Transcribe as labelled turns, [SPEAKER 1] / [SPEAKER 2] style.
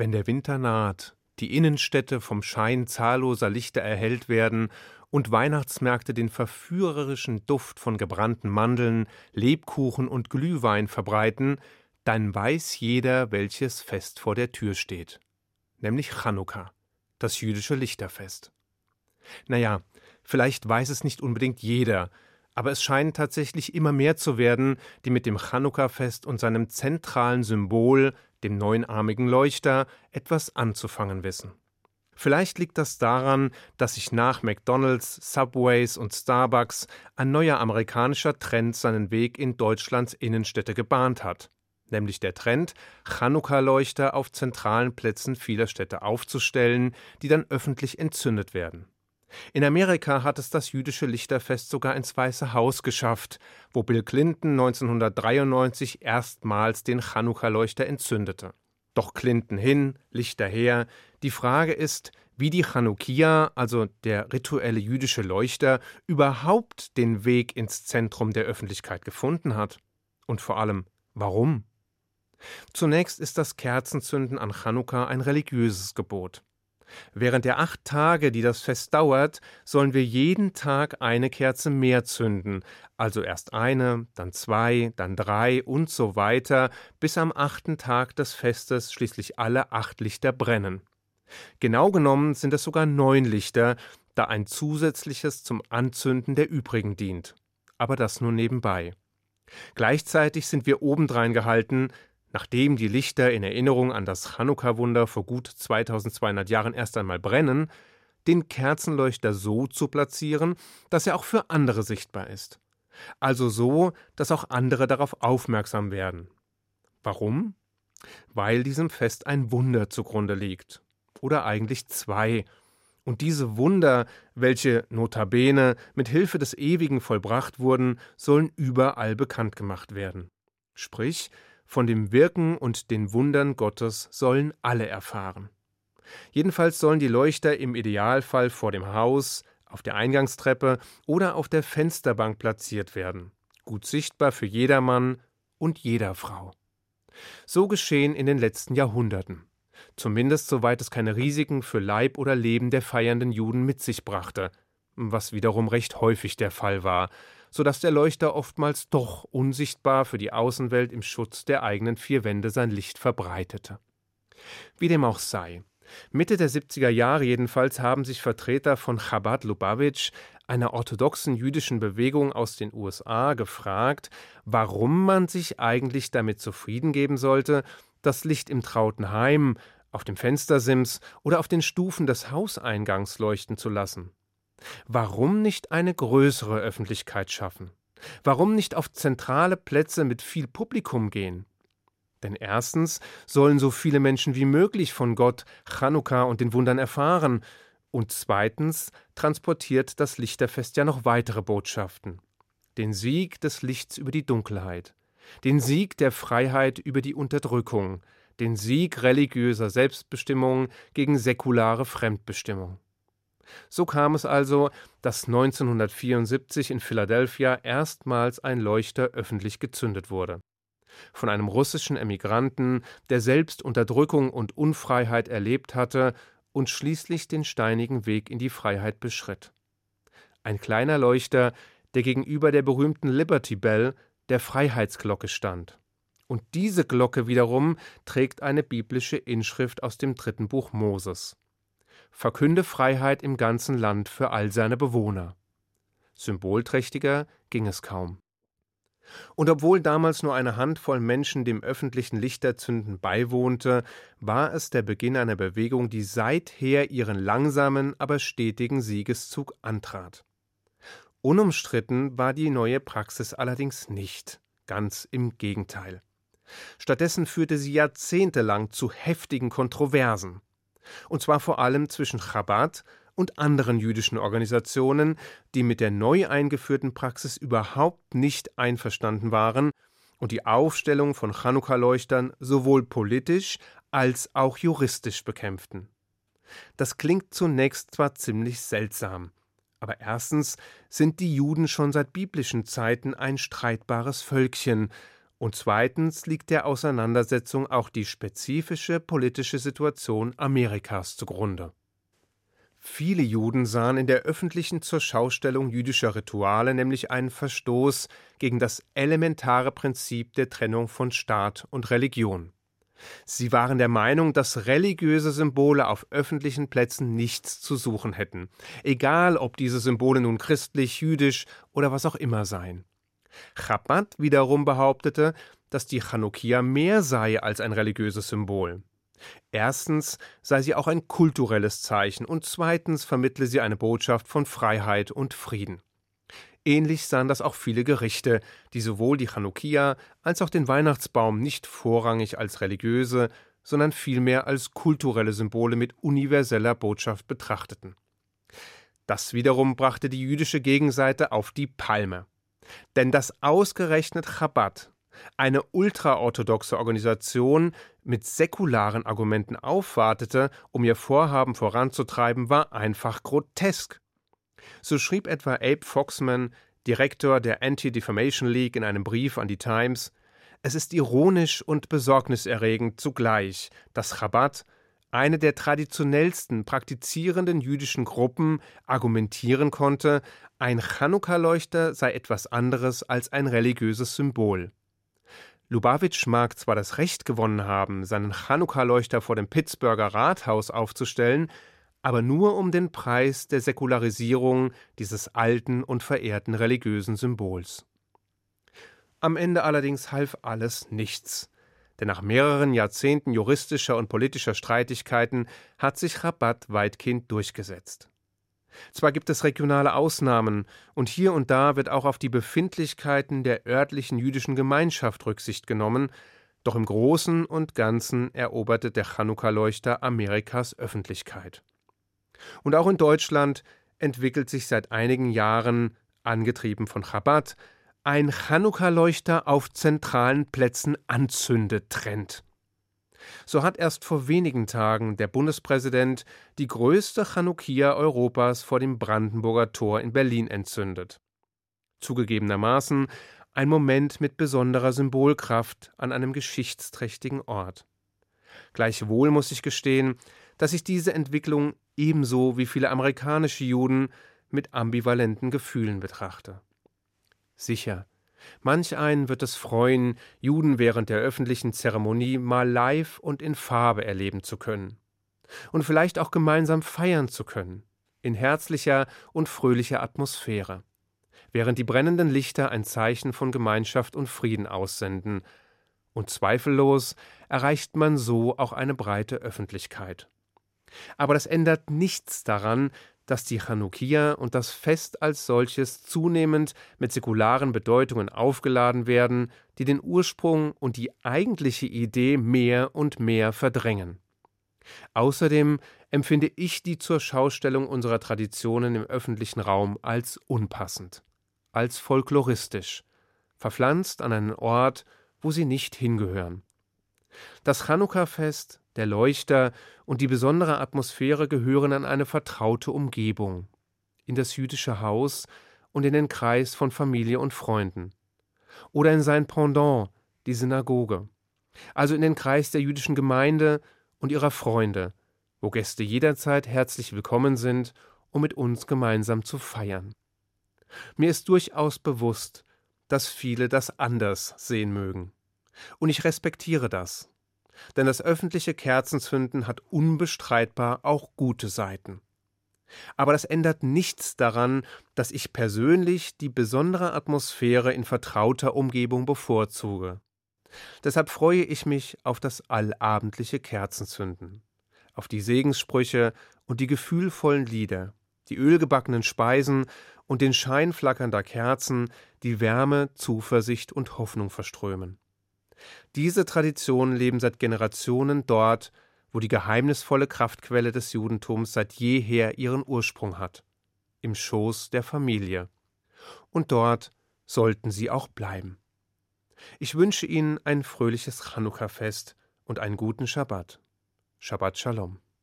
[SPEAKER 1] Wenn der Winter naht, die Innenstädte vom Schein zahlloser Lichter erhellt werden und Weihnachtsmärkte den verführerischen Duft von gebrannten Mandeln, Lebkuchen und Glühwein verbreiten, dann weiß jeder, welches Fest vor der Tür steht, nämlich Chanukka, das jüdische Lichterfest. Naja, vielleicht weiß es nicht unbedingt jeder, aber es scheinen tatsächlich immer mehr zu werden, die mit dem Chanukka-Fest und seinem zentralen Symbol, dem neunarmigen Leuchter, etwas anzufangen wissen. Vielleicht liegt das daran, dass sich nach McDonald's, Subways und Starbucks ein neuer amerikanischer Trend seinen Weg in Deutschlands Innenstädte gebahnt hat, nämlich der Trend, Chanukka-Leuchter auf zentralen Plätzen vieler Städte aufzustellen, die dann öffentlich entzündet werden. In Amerika hat es das jüdische Lichterfest sogar ins Weiße Haus geschafft, wo Bill Clinton 1993 erstmals den Chanukka-Leuchter entzündete. Doch Clinton hin, Lichter her. Die Frage ist, wie die Chanukia, also der rituelle jüdische Leuchter, überhaupt den Weg ins Zentrum der Öffentlichkeit gefunden hat. Und vor allem, warum? Zunächst ist das Kerzenzünden an Chanukka ein religiöses Gebot. Während der acht Tage, die das Fest dauert, sollen wir jeden Tag eine Kerze mehr zünden, also erst eine, dann zwei, dann drei und so weiter, bis am achten Tag des Festes schließlich alle acht Lichter brennen. Genau genommen sind es sogar neun Lichter, da ein zusätzliches zum Anzünden der übrigen dient. Aber das nur nebenbei. Gleichzeitig sind wir obendrein gehalten, Nachdem die Lichter in Erinnerung an das Chanukka-Wunder vor gut 2200 Jahren erst einmal brennen, den Kerzenleuchter so zu platzieren, dass er auch für andere sichtbar ist. Also so, dass auch andere darauf aufmerksam werden. Warum? Weil diesem Fest ein Wunder zugrunde liegt. Oder eigentlich zwei. Und diese Wunder, welche notabene mit Hilfe des Ewigen vollbracht wurden, sollen überall bekannt gemacht werden. Sprich, von dem Wirken und den Wundern Gottes sollen alle erfahren. Jedenfalls sollen die Leuchter im Idealfall vor dem Haus, auf der Eingangstreppe oder auf der Fensterbank platziert werden, gut sichtbar für jedermann und jeder Frau. So geschehen in den letzten Jahrhunderten, zumindest soweit es keine Risiken für Leib oder Leben der feiernden Juden mit sich brachte, was wiederum recht häufig der Fall war, so dass der Leuchter oftmals doch unsichtbar für die Außenwelt im Schutz der eigenen vier Wände sein Licht verbreitete. Wie dem auch sei. Mitte der 70er Jahre jedenfalls haben sich Vertreter von Chabad Lubavitch, einer orthodoxen jüdischen Bewegung aus den USA, gefragt, warum man sich eigentlich damit zufrieden geben sollte, das Licht im trauten Heim, auf dem Fenstersims oder auf den Stufen des Hauseingangs leuchten zu lassen. Warum nicht eine größere Öffentlichkeit schaffen? Warum nicht auf zentrale Plätze mit viel Publikum gehen? Denn erstens sollen so viele Menschen wie möglich von Gott, Chanukka und den Wundern erfahren, und zweitens transportiert das Lichterfest ja noch weitere Botschaften. Den Sieg des Lichts über die Dunkelheit, den Sieg der Freiheit über die Unterdrückung, den Sieg religiöser Selbstbestimmung gegen säkulare Fremdbestimmung. So kam es also, dass 1974 in Philadelphia erstmals ein Leuchter öffentlich gezündet wurde. Von einem russischen Emigranten, der selbst Unterdrückung und Unfreiheit erlebt hatte und schließlich den steinigen Weg in die Freiheit beschritt. Ein kleiner Leuchter, der gegenüber der berühmten Liberty Bell, der Freiheitsglocke stand. Und diese Glocke wiederum trägt eine biblische Inschrift aus dem dritten Buch Moses verkünde Freiheit im ganzen Land für all seine Bewohner. Symbolträchtiger ging es kaum. Und obwohl damals nur eine Handvoll Menschen dem öffentlichen Lichterzünden beiwohnte, war es der Beginn einer Bewegung, die seither ihren langsamen, aber stetigen Siegeszug antrat. Unumstritten war die neue Praxis allerdings nicht, ganz im Gegenteil. Stattdessen führte sie jahrzehntelang zu heftigen Kontroversen und zwar vor allem zwischen Chabad und anderen jüdischen Organisationen, die mit der neu eingeführten Praxis überhaupt nicht einverstanden waren und die Aufstellung von Chanukka-Leuchtern sowohl politisch als auch juristisch bekämpften. Das klingt zunächst zwar ziemlich seltsam, aber erstens sind die Juden schon seit biblischen Zeiten ein streitbares Völkchen, Und zweitens liegt der Auseinandersetzung auch die spezifische politische Situation Amerikas zugrunde. Viele Juden sahen in der öffentlichen Zurschaustellung jüdischer Rituale nämlich einen Verstoß gegen das elementare Prinzip der Trennung von Staat und Religion. Sie waren der Meinung, dass religiöse Symbole auf öffentlichen Plätzen nichts zu suchen hätten, egal ob diese Symbole nun christlich, jüdisch oder was auch immer seien. Chabad wiederum behauptete, dass die Chanukia mehr sei als ein religiöses Symbol. Erstens sei sie auch ein kulturelles Zeichen und zweitens vermittle sie eine Botschaft von Freiheit und Frieden. Ähnlich sahen das auch viele Gerichte, die sowohl die Chanukia als auch den Weihnachtsbaum nicht vorrangig als religiöse, sondern vielmehr als kulturelle Symbole mit universeller Botschaft betrachteten. Das wiederum brachte die jüdische Gegenseite auf die Palme. Denn dass ausgerechnet Chabad, eine ultraorthodoxe Organisation, mit säkularen Argumenten aufwartete, um ihr Vorhaben voranzutreiben, war einfach grotesk. So schrieb etwa Abe Foxman, Direktor der Anti-Defamation League, in einem Brief an die Times: Es ist ironisch und besorgniserregend zugleich, dass Chabad eine der traditionellsten praktizierenden jüdischen Gruppen argumentieren konnte, ein Chanukka-Leuchter sei etwas anderes als ein religiöses Symbol. Lubavitch mag zwar das Recht gewonnen haben, seinen Chanukka-Leuchter vor dem Pittsburgher Rathaus aufzustellen, aber nur um den Preis der Säkularisierung dieses alten und verehrten religiösen Symbols. Am Ende allerdings half alles nichts denn nach mehreren Jahrzehnten juristischer und politischer Streitigkeiten hat sich Rabat weitgehend durchgesetzt. Zwar gibt es regionale Ausnahmen, und hier und da wird auch auf die Befindlichkeiten der örtlichen jüdischen Gemeinschaft Rücksicht genommen, doch im Großen und Ganzen eroberte der Chanukka-Leuchter Amerikas Öffentlichkeit. Und auch in Deutschland entwickelt sich seit einigen Jahren, angetrieben von Chabad, ein Chanukka-Leuchter auf zentralen Plätzen anzündet Trend. So hat erst vor wenigen Tagen der Bundespräsident die größte Chanukia Europas vor dem Brandenburger Tor in Berlin entzündet. Zugegebenermaßen ein Moment mit besonderer Symbolkraft an einem geschichtsträchtigen Ort. Gleichwohl muss ich gestehen, dass ich diese Entwicklung ebenso wie viele amerikanische Juden mit ambivalenten Gefühlen betrachte. Sicher. Manch einen wird es freuen, Juden während der öffentlichen Zeremonie mal live und in Farbe erleben zu können. Und vielleicht auch gemeinsam feiern zu können. In herzlicher und fröhlicher Atmosphäre. Während die brennenden Lichter ein Zeichen von Gemeinschaft und Frieden aussenden. Und zweifellos erreicht man so auch eine breite Öffentlichkeit. Aber das ändert nichts daran, dass die Chanukia und das Fest als solches zunehmend mit säkularen Bedeutungen aufgeladen werden, die den Ursprung und die eigentliche Idee mehr und mehr verdrängen. Außerdem empfinde ich die Zurschaustellung unserer Traditionen im öffentlichen Raum als unpassend, als folkloristisch, verpflanzt an einen Ort, wo sie nicht hingehören. Das Chanukka-Fest der Leuchter und die besondere Atmosphäre gehören an eine vertraute Umgebung, in das jüdische Haus und in den Kreis von Familie und Freunden. Oder in sein Pendant, die Synagoge. Also in den Kreis der jüdischen Gemeinde und ihrer Freunde, wo Gäste jederzeit herzlich willkommen sind, um mit uns gemeinsam zu feiern. Mir ist durchaus bewusst, dass viele das anders sehen mögen. Und ich respektiere das denn das öffentliche Kerzenzünden hat unbestreitbar auch gute Seiten. Aber das ändert nichts daran, dass ich persönlich die besondere Atmosphäre in vertrauter Umgebung bevorzuge. Deshalb freue ich mich auf das allabendliche Kerzenzünden, auf die Segenssprüche und die gefühlvollen Lieder, die ölgebackenen Speisen und den Schein flackernder Kerzen, die Wärme, Zuversicht und Hoffnung verströmen. Diese Traditionen leben seit Generationen dort, wo die geheimnisvolle Kraftquelle des Judentums seit jeher ihren Ursprung hat, im Schoß der Familie. Und dort sollten sie auch bleiben. Ich wünsche Ihnen ein fröhliches Chanukka-Fest und einen guten Schabbat. Shabbat Shalom.